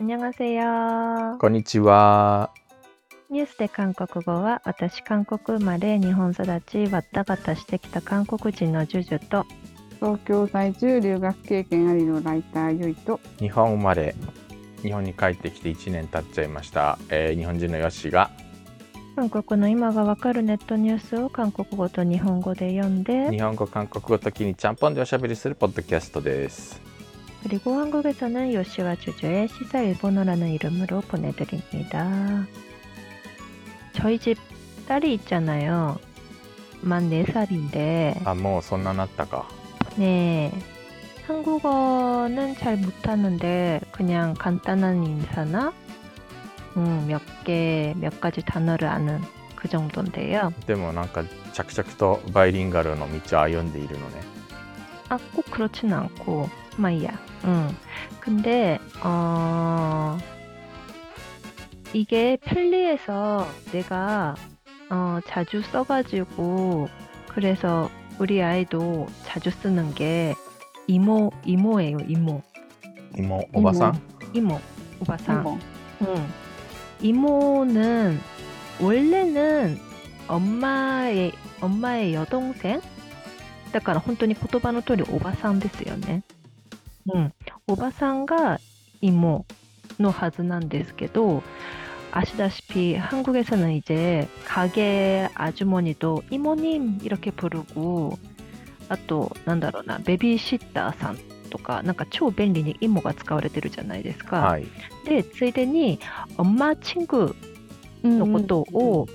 안녕하세요。 こんにちは。ニュースで韓国語は私韓国生まれ日本育ちわったがたしてきた韓国人のジュジュと東京在住留学経験ありのライターゆいと日本生まれ日本に帰ってきて1年経っちゃいました、えー日本人のヨッシーが韓国の今がわかるネットニュースを韓国語と日本語で読んで日本語韓国語時にちゃんぽんでおしゃべりするポッドキャストです。 그리고 한국에서는 요시와 주주의 시사 일본어라는 이름으로 보내드립니다. 저희 집 딸이 있잖아요. 만 4살인데 あもうそんななったか。 네. 한국어는 잘 못하는데 그냥 간단한 인사나 음, 몇 개, 몇 가지 단어를 아는 그 정도인데요. でもなんか着々とバイリンガルの道を歩んでいるのね。 아, 꼭 그렇진 않고, 마이야. 응. 근데, 어, 이게 편리해서 내가, 어, 자주 써가지고, 그래서 우리 아이도 자주 쓰는 게 이모, 이모예요, 이모. 이모 오바상 이모, 오바상. 이모. 응. 이모는 원래는 엄마의 엄마의 여동생 だから本当に言葉の通りおばさんですよね。うん。おばさんが이모のはずなんですけど 아시다시피 한국에서는 이제 가게 아주머니도 이모님 이렇게 부르고 あとなんだろうなベビーシッターさんとかなんか超便利にイモが使われてるじゃないですか。はい。でついでに엄마 친구 のことを、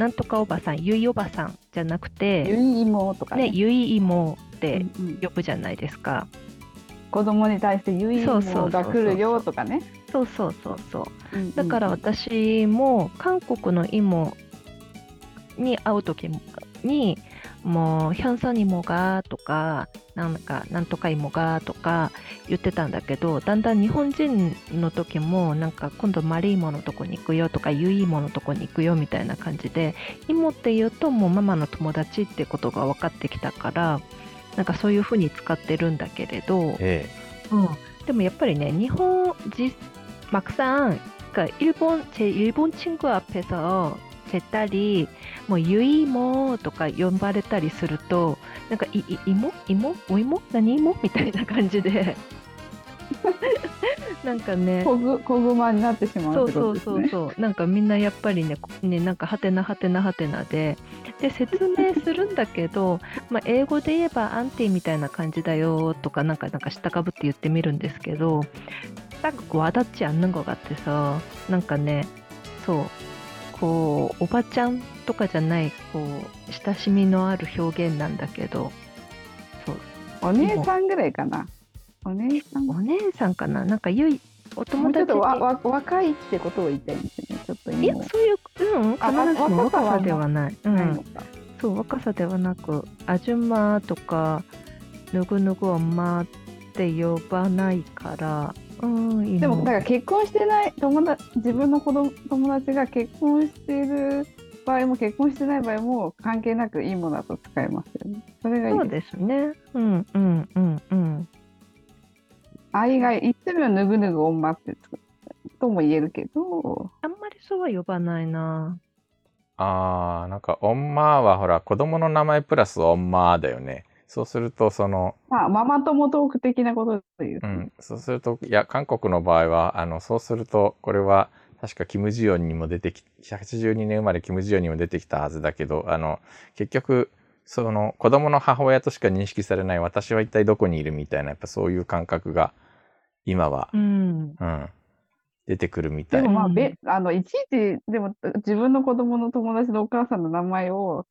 なんとかおばさんゆいおばさんじゃなくゆて、い妹とかね、ねゆい妹って呼ぶじゃないですか。子供に対してゆい妹が来るよとかね。そうそうそうそう。だから私も韓国の妹に会う時にもうヒャンサン妹がとかなんかなんとか妹がとか言ってたんだけどだんだん日本人の時もなんか今度マリーモのとこに行くよとかユイモのとこに行くよみたいな感じで妹って言うともうママの友達ってことが分かってきたからなんかそういうふうに使ってるんだけれど、えうん、でもやっぱりね日本지 막상 그러니까 일본 제 일본 친구 앞에서 せたりもう「ゆいも」とか呼ばれたりするとなんか「いいもいも？お芋何芋?」みたいな感じで。なんかね。小ぐ小熊になってしまうってことですね。そうそうそうそう。なんかみんなやっぱりねねなんかはてなはてなはてなで。で説明するんだけど まあ英語で言えばアンティみたいな感じだよとかなんかなんか下かぶって言ってみるんですけどなんかこうあだっちあんなんごがあってさなんかねそう。こうおばちゃんとかじゃないこう親しみのある表現なんだけどそう。お姉さんぐらいかな。お姉さん。もお姉さんかな？なんかゆいおうちょっ友達にとわわ若いってことを言いたいんですよね。ちょっといや今そういううん必あずしも若さではない。うん。そう若さではなくアジュマとかぬぐぬぐおまって呼ばないから、でもだから結婚してない友達自分の子供友達が結婚している場合も結婚してない場合も関係なくいいものだと使えますよね。それがいいそうです。ですね。うんうんうんうん。愛が言ってみぬぐぬぐ女ってとも言えるけど、あんまりそうは呼ばないな。あーなんかオンマーはほら子供の名前プラスオンマーだよね。そうするとそのまあママ友トーク的なことで言うと、うん、そうすると、いや、韓国の場合は、あの、そうすると、これは、確かキム・ジヨンにも出てき、82年生まれキム・ジヨンにも出てきたはずだけど、あの、結局、その、子供の母親としか認識されない私は一体どこにいるみたいな、やっぱそういう感覚が、今はう、ん。うん、出てくるみたいでも。まあ、うんべあのいちいちでも自分の子供の友達のお母さんの名前を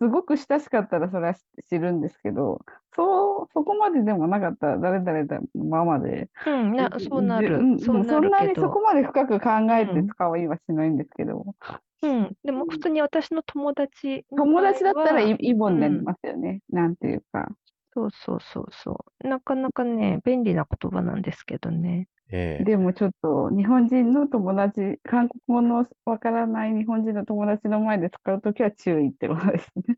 すごく親しかったらそれは知知るんですけど、そうそこまででもなかったら誰々だママで、うん、なそうなるん。そうなそんな。にそこまで深く考えてうん使いはしないんですけど、うん。でも普通に私の友達の友達だったらイボになりますよね。なんていうか。そうそうそうそう。なかなかね、便利な言葉なんですけどね。ええでもちょっと日本人の友達、韓国語のわからない日本人の友達の前で使うときは注意ってことですね。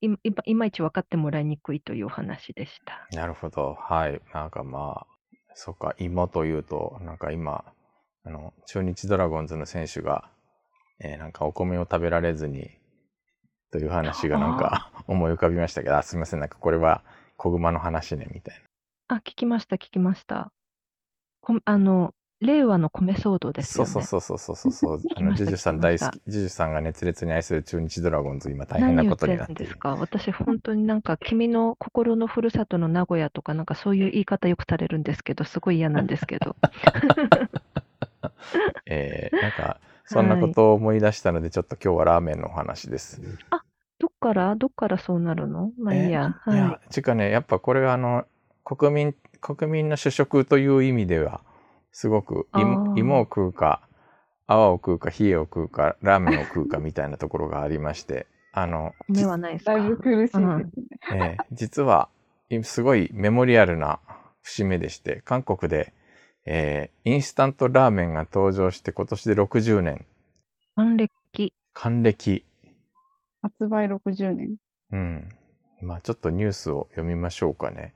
いいいまいち分かってもらいにくいというお話でした。なるほど。はい。なんかまあ、そうか、芋というと、なんか今、あの、中日ドラゴンズの選手が、えーなんかお米を食べられずに、という話がなんか思い浮かびましたけど、あすみません、なんかこれは小熊の話ね、みたいあ、聞きました、聞きました。こあの、令和の米騒動な。ですよね。そうそうそうそうそうそう。あの、ジュジュさん大好き、ジュジュさんが熱烈に愛する中日ドラゴンズ、今大変なことになってるんです。か私、本当になんか、君の心のふるさとの名古屋とか、なんかそういう言い方よくされるんですけど、すごい嫌なんですけど。えーなんか、そんなことを思い出したので、ちょっと今日はラーメンのお話です。どっから？どっからそうなるの？まあいいや。いやは、ちかね、やっぱこれはあの、国民、国民の主食という意味では、すごくあ芋ー芋を食うか、泡を食うか、冷えを食うか、ラーメンを食うかみたいなところがありまして、あの、い。米はないですか？だいぶ苦しいですね。えー実は、いすごいメモリアルな節目でして、韓国で、えーインスタントラーメンが登場して今年で60年、還暦。還暦。発売60年。うん。まあちょっとニュースを読みましょうかね。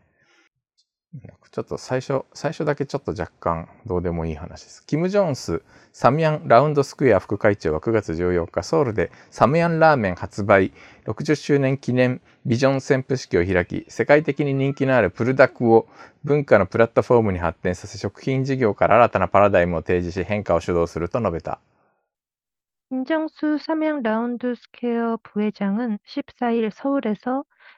ちょっと最初、最初だけちょっと若干どうでもいい話です。キム・ジョンス、サムヤンラウンドスクエア副会長は9月14日、ソウルでサムヤンラーメン発売60周年記念ビジョン宣布式を開き、世界的に人気のあるプルダクを文化のプラットフォームに発展させ、食品事業から新たなパラダイムを提示し変化を主導すると述べた。 김정수 삼양 라운드 스퀘어 부회장은 14일 서울에서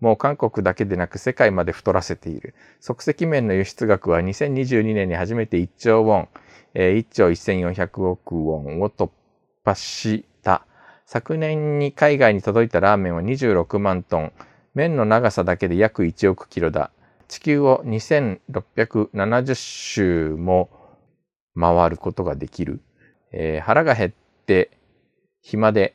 もう韓国だけでなく世界まで太らせている。即席麺の輸出額は2022年に初めて1兆ウォン、え1兆1400億ウォンを突破した。昨年に海外に届いたラーメンは26万トン。麺の長さだけで約1億キロだ。地球を2670周も回ることができる。えー腹が減って暇で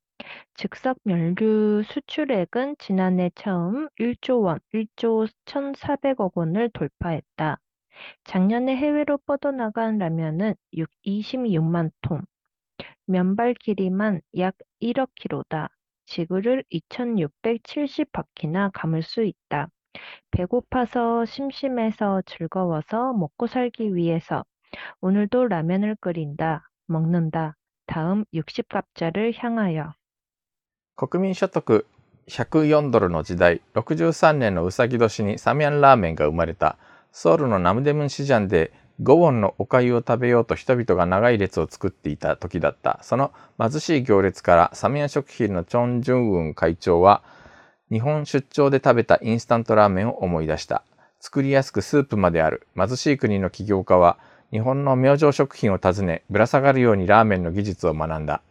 즉석 면류 수출액은 지난해 처음 1조 원, 1조 1,400억 원을 돌파했다. 작년에 해외로 뻗어나간 라면은 6, 26만 통, 면발 길이만 약 1억 킬로다. 지구를 2670바퀴나 감을 수 있다. 배고파서 심심해서 즐거워서 먹고 살기 위해서 오늘도 라면을 끓인다. 먹는다. 다음 60갑자를 향하여. 国民所得104ドルの時代63年のうさぎ年にサミャンラーメンが生まれた。ソウルのナムデムンシジャンで5ウォンのお粥を食べようと人々が長い列を作っていた時だった。その貧しい行列からサミャン食品のチョン・ジュンウン会長は日本出張で食べたインスタントラーメンを思い出した。作りやすくスープまである。貧しい国の起業家は日本の明星食品を訪ねぶら下がるようにラーメンの技術を学んだ。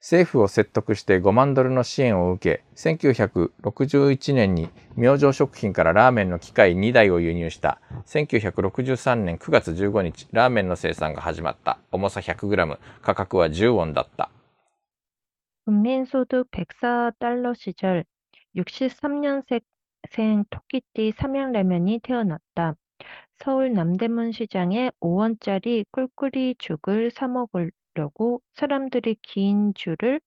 政府を説得して5万ドルの支援を受け1961年に明星食品からラーメンの機械2台を輸入した1963年9月15日ラーメンの生産が始まった重さ 100g 価格は10ウォンだった 국민소득 104달러 시절 63년생 토끼띠 삼양라면이 태어났다. 서울 남대문 시장에 5원짜리 꿀꿀이 죽을 사 먹 으려고 사람들이 긴 줄을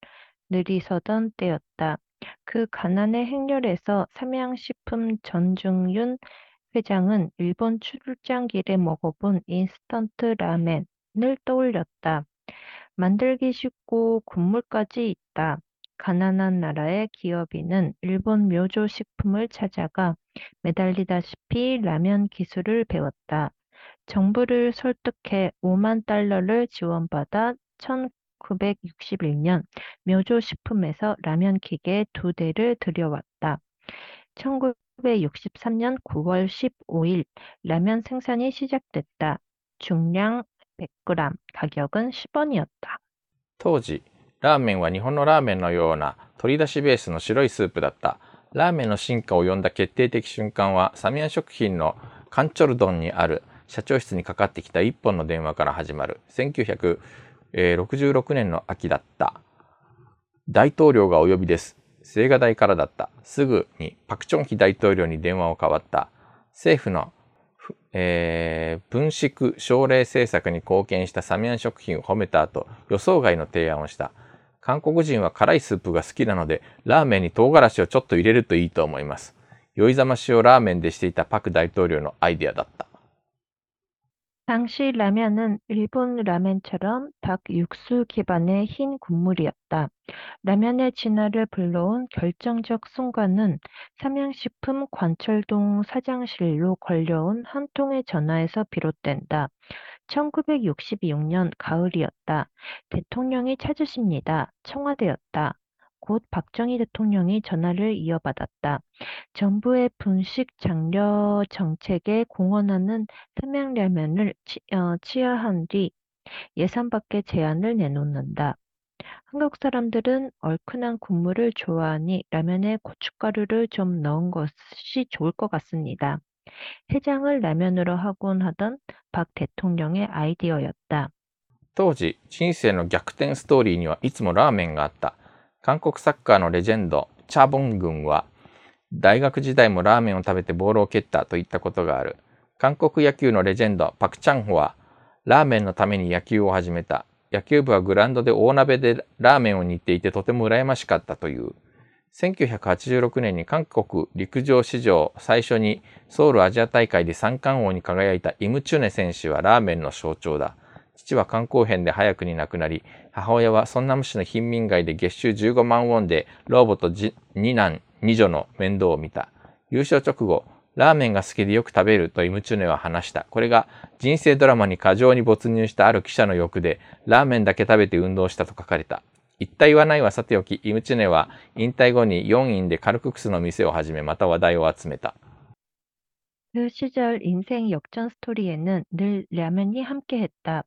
늘이서던 때였다. 그 가난의 행렬에서 삼양식품 전중윤 회장은 일본 출장길에 먹어본 인스턴트 라멘을 떠올렸다. 만들기 쉽고 국물까지 있다. 가난한 나라의 기업인은 일본 묘조 식품을 찾아가 매달리다시피 라면 기술을 배웠다. 정부를 설득해 5만 달러를 지원받아 1961년 묘조식품에서 라면 기계 두 대를 들여왔다. 1963년 9월 15일 라면 생산이 시작됐다. 중량 100g, 가격은 10원이었다. 当時、ラーメンは日本のラーメンのような鶏出しベースの白いスープだった。ラーメンの進化を呼んだ決定的瞬間は、サミヤン食品のカンチョルドンにある社長室にかかってきた一本の電話から始まる。 1966年の秋だった。大統領がお呼びです。青瓦台からだった。すぐにパクチョンヒ大統領に電話を代わった。政府の、えー分縮奨励政策に貢献したサミヤン食品を褒めた後、予想外の提案をした。韓国人は辛いスープが好きなので、ラーメンに唐辛子をちょっと入れるといいと思います。酔いざましをラーメンでしていたパク大統領のアイデアだった。 당시 라면은 일본 라멘처럼 닭 육수 기반의 흰 국물이었다. 라면의 진화를 불러온 결정적 순간은 삼양식품 관철동 사장실로 걸려온 한 통의 전화에서 비롯된다. 1966년 가을이었다. 대통령이 찾으십니다. 청와대였다. 곧 박정희 대통령이 전화를 이어받았다. 정부의 분식 장려 정책에 공헌하는 삼양라면을 치, 어, 치하한 뒤 예산 밖의 제안을 내놓는다. 한국 사람들은 얼큰한 국물을 좋아하니 라면에 고춧가루를 좀 넣은 것이 좋을 것 같습니다. 해장을 라면으로 하곤 하던 박 대통령의 아이디어였다. 当時、人生の逆転ストーリーにはいつもラーメンがあった。 韓国サッカーのレジェンド、チャボン軍は、大学時代もラーメンを食べてボールを蹴ったといったことがある。韓国野球のレジェンド、パクチャンホは、ラーメンのために野球を始めた。野球部はグラウンドで大鍋でラーメンを煮ていてとても羨ましかったという。1986年に韓国陸上史上最初にソウルアジア大会で三冠王に輝いたイムチュネ選手はラーメンの象徴だ。父は肝硬変で早くに亡くなり、母親はソンナム市の貧民街で月収15万ウォンで老母とじ二男二女の面倒を見た。優勝直後、ラーメンが好きでよく食べるとイムチュネは話した。これが人生ドラマに過剰に没入したある記者の欲で、ラーメンだけ食べて運動したと書かれた。言った言わないはさておき、イムチュネは引退後に4院でカルククスの店を始め、また話題を集めた。 그 시절 인생 역전 스토리에는 늘 라면이 함께했다.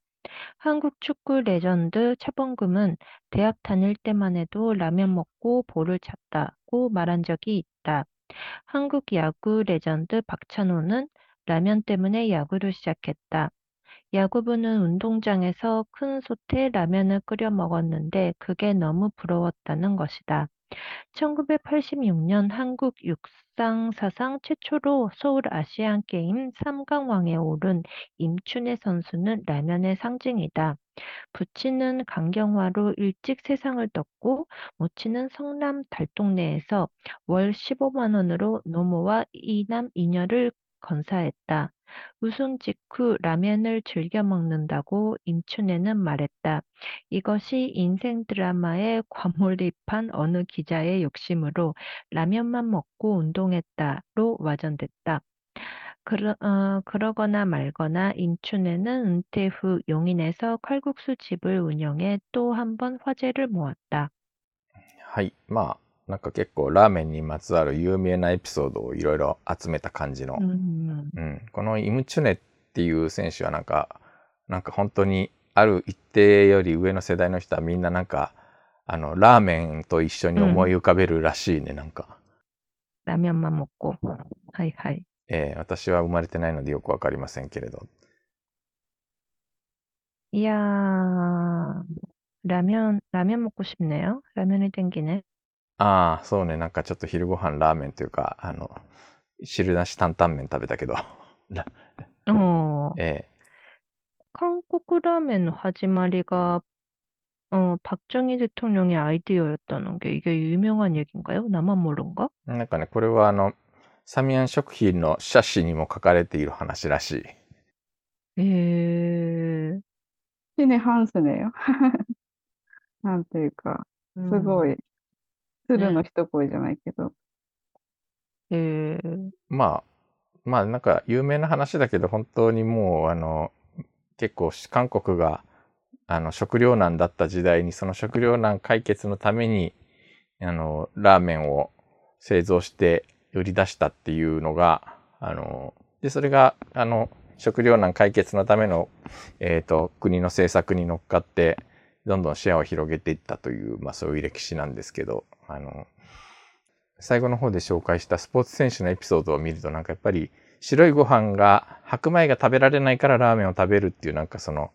한국 축구 레전드 차범금은 대학 다닐 때만 해도 라면 먹고 볼을 찼다고 말한 적이 있다. 한국 야구 레전드 박찬호는 라면 때문에 야구를 시작했다. 야구부는 운동장에서 큰 솥에 라면을 끓여 먹었는데 그게 너무 부러웠다는 것이다. 1986년 한국 육상 사상 최초로 서울 아시안 게임 3강왕에 오른 임춘혜 선수는 라면의 상징이다. 부친은 강경화로 일찍 세상을 떴고 모친은 성남 달동네에서 월 15만 원으로 노모와 이남 이녀를 건사했다. 우승 직후 라면을 즐겨 먹는다고 임춘혜는 말했다. 이것이 인생 드라마에 과몰입한 어느 기자의 욕심으로 라면만 먹고 운동했다로 와전됐다. 그러, 어, 그러거나 말거나 임춘혜는 은퇴 후 용인에서 칼국수 집을 운영해 또 한 번 화제를 모았다. はい。まあ、 なんか結構ラーメンにまつわる有名なエピソードをいろいろ集めた感じの。 음, うん。このイムチュネっていう選手はなんか、なんか本当にある一定より上の世代の人はみんななんか、あの、ラーメンと一緒に思い浮かべるらしいね、なんか。 라면만 먹고. 하이하이. えー私は生まれてないのでよくわかりませんけれど。 이야, 라면, 라면 먹고 싶네요. 라면이 땡기네. ああ、そうね。なんかちょっと昼ご飯ラーメンというか、あの、汁なし担々麺食べたけど。ら 어, え 한국 라면 하지마리가 어, 박정희 대통령의 아이디어였다는 게 이게 유명한 얘기인가요? 나만 모른가? ーなんかね、これはあの、サミアン食品の写真にも書かれている話らしい。 예, シネハンスネよ。なんていうか、すご 음, い、 鶴の一声じゃないけど、 예, まあ、まあなんか有名な話だけど、本当にもうあの、結構韓国があの、食糧難だった時代に、その食糧難解決のために、あの、ラーメンを製造して売り出したっていうのが、あの、で、それが、あの、食糧難解決のための、えっ、と、国の政策に乗っかって、どんどんシェアを広げていったという、まあそういう歴史なんですけど、あの、最後の方で紹介したスポーツ選手のエピソードを見ると、なんかやっぱり白いご飯が、白米が食べられないからラーメンを食べるっていうなんかその、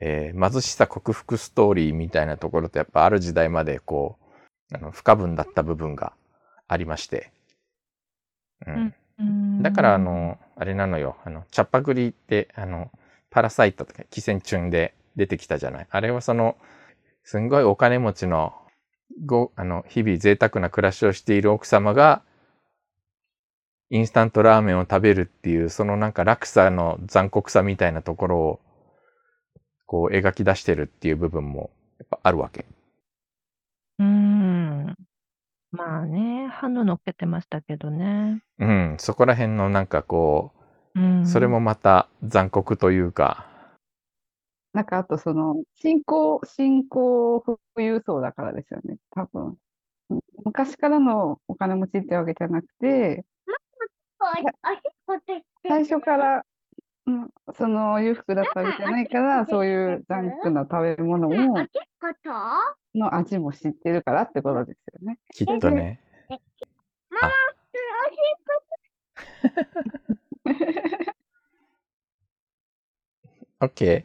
えー貧しさ克服ストーリーみたいなところとやっぱある時代までこう、あの不可分だった部分がありまして。うん。うんだからあ、の、あれなのよ、あの、チャッパグリって、あの、パラサイトとか寄生虫で出てきたじゃない。あれはその、すんごいお金持ちの、ご、あの、日々贅沢な暮らしをしている奥様が、インスタントラーメンを食べるっていう、そのなんか落差の残酷さみたいなところを、こう描き出してるっていう部分も、やっぱあるわけ。うん。まあね、ハム乗っけてましたけどね。うん、そこら辺のなんかこうん。う、それもまた残酷というか、なんかあとその、新興、新興富裕層だからですよね、多分。昔からのお金持ちってわけじゃなくて、最初から、うん、その裕福だったわけじゃないから、そういうジャンクな食べ物を、の味も知ってるからってことですよね。きっとね。あ OK。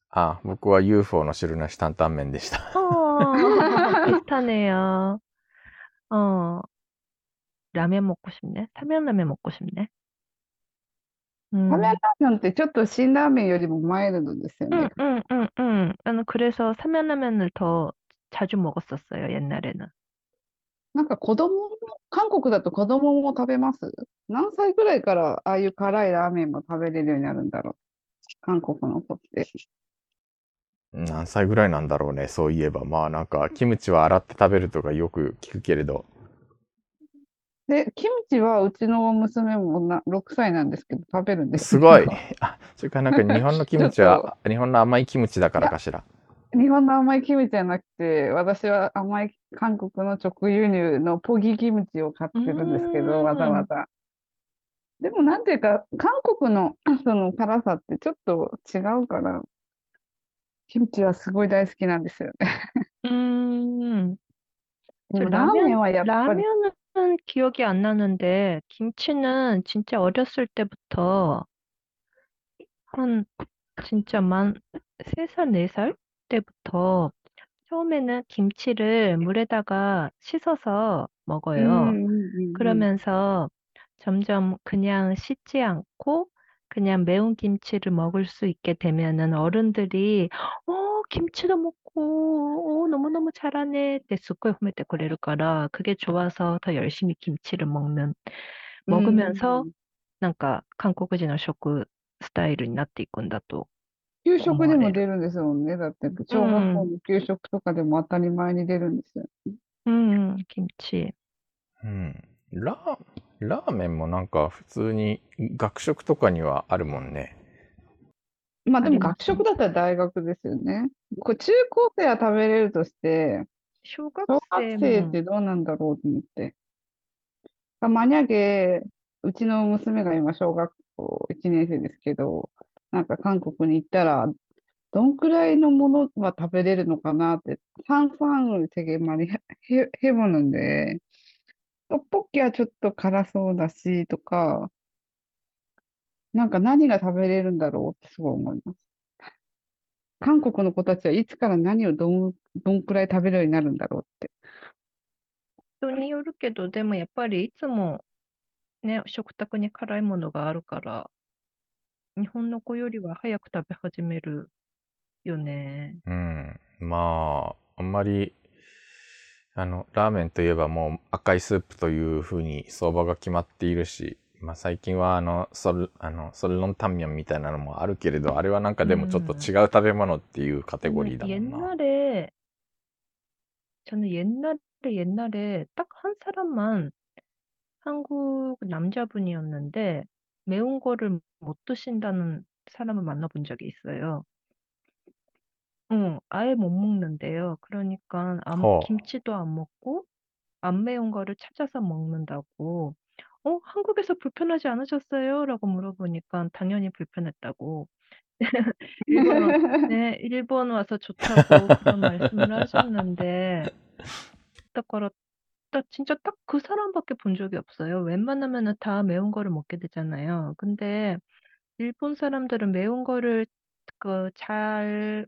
あ、僕は UFO の汁なし担々麺でした。 어, 비슷하네요. 어, 라면 먹고 싶네. 타면라면 먹고 싶네. 음. ラーメンラーメンってちょっと辛ラーメンよりもマイルドですよ 응, ね。 응, 응, 응. 나는 그래서 사면라면을 더 자주 먹었었어요, 옛날에는. なんか子供も、韓国だと子供も食べます何歳ぐらいからああいう辛いラーメンも食べれるようになるんだろう韓国の子って。 何歳ぐらいなんだろうね、そういえば。まあなんか、キムチは洗って食べるとかよく聞くけれど。で、キムチはうちの娘もな6歳なんですけど食べるんですすごい。あ、それからなんか日本のキムチは、日本の甘いキムチだからかしら？日本の甘いキムチじゃなくて、私は甘い韓国の直輸入のポギキムチを買ってるんですけど、わざわざ。でもなんていうか、韓国のその辛さってちょっと違うから、キムチはすごい大好きなんですよね。 음, でも 저 ラーメン 라면, はやっぱり、 라면은 기억이 안 나는데, 김치는 진짜 어렸을 때부터, 한, 진짜 만, 3살, 4살 때부터, 처음에는 김치를 물에다가 씻어서 うん 먹어요. うんうんうん。 그러면서 점점 그냥 씻지 않고 그냥 매운 김치를 먹을 수 있게 되면은 어른들이 어, 김치도 먹고 어, 너무너무 잘하네 ってすっごい褒めてくれるから그게 좋아서 더 열심히 김치를 먹는 うんうんうん 먹으면서 なんか韓国人の食スタイルになっていくんだと。給食でも出るんですもんね。だって、小学校の給食とかでも当たり前に出るんですよ。 음, 김치. うん。ラー、 ラーメンもなんか普通に学食とかにはあるもんね。まあでもあります学食だったら大学ですよね。これ中高生は食べれるとして、小学小生学生っもてどうなんだろうと思って。マニャゲ、うちの娘が今小学校1年生ですけど、なんか韓国に行ったら、どんくらいのものは食べれるのかなって、산산을 되게 많이 해, 해보는데, トッポッキはちょっと辛そうだし、とか、なんか何が食べれるんだろうってすごい思います。韓国の子たちはいつから何をどん、どんくらい食べるようになるんだろうって。人によるけど、でもやっぱりいつもね、食卓に辛いものがあるから、日本の子よりは早く食べ始めるよね。うん。まあ、あんまりあの、ラーメンといえばもう赤いスープというふうに相場が決まっているし、まあ、最近はあの、ソル、あの、ソルロンタンミョンみたいなのもあるけれど、あれはなんかでもちょっと違う食べ物っていうカテゴリー 음, 나 옛날에 저는 옛날에 옛날에 딱 한 사람만 한국 남자분이었는데 매운 거를 못 드신다는 사람을 만나본 적이 있어 요. 응, 아예 못 먹는데요. 그러니까 안- 허. 김치도 안 먹고 안 매운 거를 찾아서 먹는다고. 어, 한국에서 불편하지 않으셨어요? 라고 물어보니까 당연히 불편했다고. 일본, 네, 일본 와서 좋다고 그런 말씀을 하셨는데, 그거라, 딱 진짜 딱 그 사람밖에 본 적이 없어요. 웬만하면은 다 매운 거를 먹게 되잖아요. 근데 일본 사람들은 매운 거를 그 잘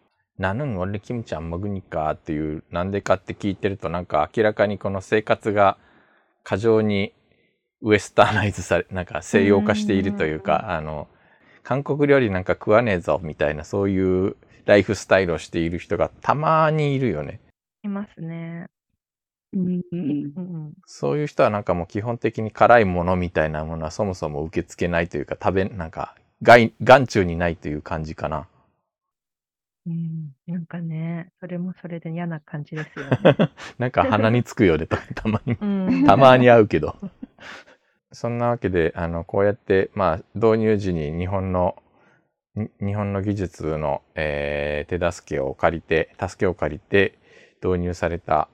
나는원래김치안먹으니까っていう、なんでかって聞いてると、なんか明らかにこの生活が過剰にウエスターナイズされ、なんか西洋化しているというか、あの、韓国料理なんか食わねえぞみたいな、そういうライフスタイルをしている人がたまにいるよね。いますね。うんうんうん。そういう人はなんかもう基本的に辛いものみたいなものはそもそも受け付けないというか、食べ、なんか、眼、眼中にないという感じかな。 うん、なんかね、それもそれで嫌な感じですよね。なんか鼻につくよね、た たまに。うん。たまに会うけど。そんなわけで、あの、こうやって、まあ、導入時に日本の、に日本の技術の、えー手助けを借りて、助けを借りて導入された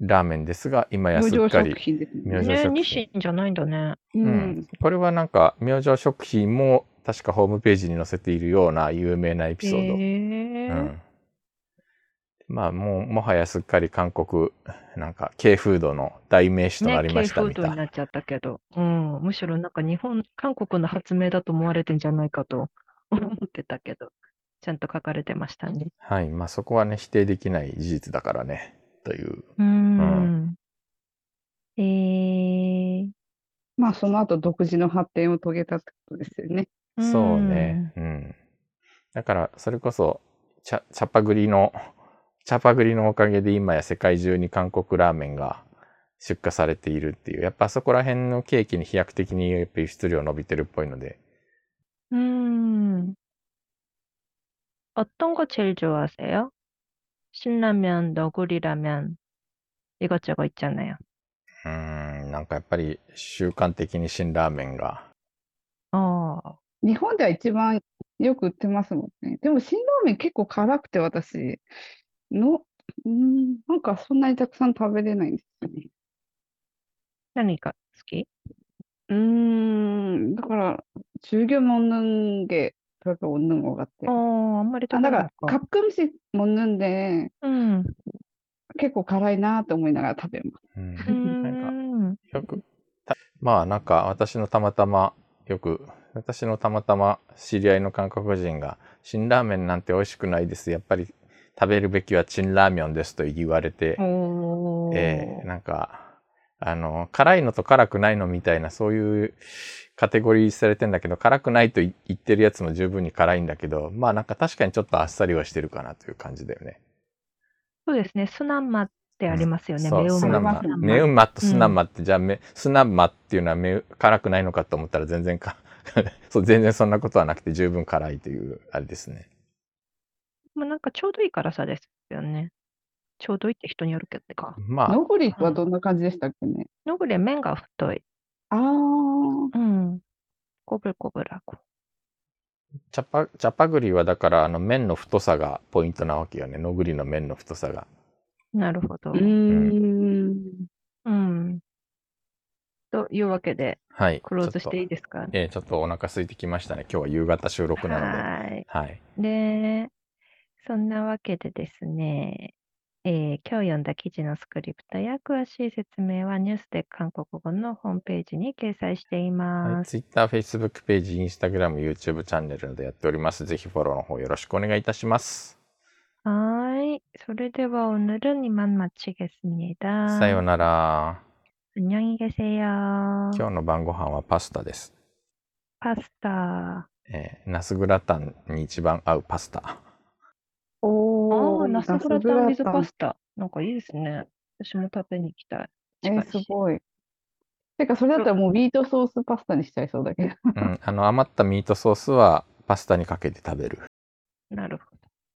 ラーメンですが、今やすっかり、品ですね。ね、明星食品日清じゃないんだね。ううんん。これはなんか、明星食品も確かホームページに載せているような有名なエピソード。へえ。うん。まあ、もう、もはやすっかり韓国、なんか、K フードの代名詞となね、りま K フーしたみたいドになっちゃったけど、うん、むしろなんか日本、韓国の発明だと思われてんじゃないかと思ってたけど、ちゃんと書かれてましたね。はい。まあそこはね、否定できない事実だからね。という。うーん。えー、まあ、その後独自の発展を遂げたってことですよね。そうね。うん。だから、それこそ、チャ、チャパグリの、チャパグリのおかげで今や世界中に韓国ラーメンが出荷されているっていう。やっぱそこら辺の景気に飛躍的にやっぱ輸出量伸びてるっぽいので。 음, 어떤 거 제일 좋아하세요? 신라면, 너구리라면, 이것저것 있잖아요. うーん。なんかやっぱり習慣的に辛ラーメンが。 어, 日本では一番よく売ってますもんね。でも、辛ラーメン結構辛くて私、の、うん、なんかそんなにたくさん食べれないんですよね。 何が好き? 음, 그러니까 즐겨 먹는 게 별로 없는 것 같아요. 어, 안 말이 아, 내가 거. 가끔씩 먹는데 음, 結構辛いなと思いながら食べます。うん。 음, よく、たまあなんか私のたまたま、よく、私のたまたま知り合いの韓国人が、辛ラーメンなんて美味しくないです。やっぱり食べるべきはチンラーメンですと言われて、 오, えーなんか、あの、辛いのと辛くないのみたいな、そういう カテゴリーされてんだけど、辛くないと言ってるやつも十分に辛いんだけど、まあなんか確かにちょっとあっさりはしてるかなという感じだよね。そうですね。スナンマってありますよね。そう、メウスナンママスナン。マメウンマとスナンマって、じゃあメ、スナンマっていうのはメ辛くないのかと思ったら全然か、そう、全然そんなことはなくて十分辛いという、あれですね。まあなんかちょうどいい辛さですよね。ちょうどいいって人によるけどか。まあ、のぐりはどんな感じでしたっけね？のぐりは麺が太い。ああ、うん。こぶこぶらこ。チャパ、チャパグリはだからあの麺の太さがポイントなわけよね。のぐりの麺の太さが。なるほどう。ーん。うん。というわけで、はい。クローズしていいちょっですかとえーちょっとお腹空いてきましたね。今日は夕方収録なので。はい。はい。で、そんなわけでですね、えー今日読んだ記事のスクリプトや詳しい説明はニュースで韓国語のホームページに掲載していはい、ます。 Twitter、Facebook ページ、Instagram、YouTube チャンネルなどやっております。ぜひフォローの方よろしくお願いいたします。はーい. 소리대와 오늘은 이만 마치겠습니다. さようなら。 안녕히 계세요. 今日の晩ご飯はパスタです。 파스타. えーナスグラタンに一番合うパスタ。 ナスグラタンビズパスタ。なんかいいですね。私も食べに行きたい。えー、すごい。てか、それだったらもうミートソースパスタにしちゃいそうだけど。うん、あの余ったミートソースはパスタにかけて食べる。なるほど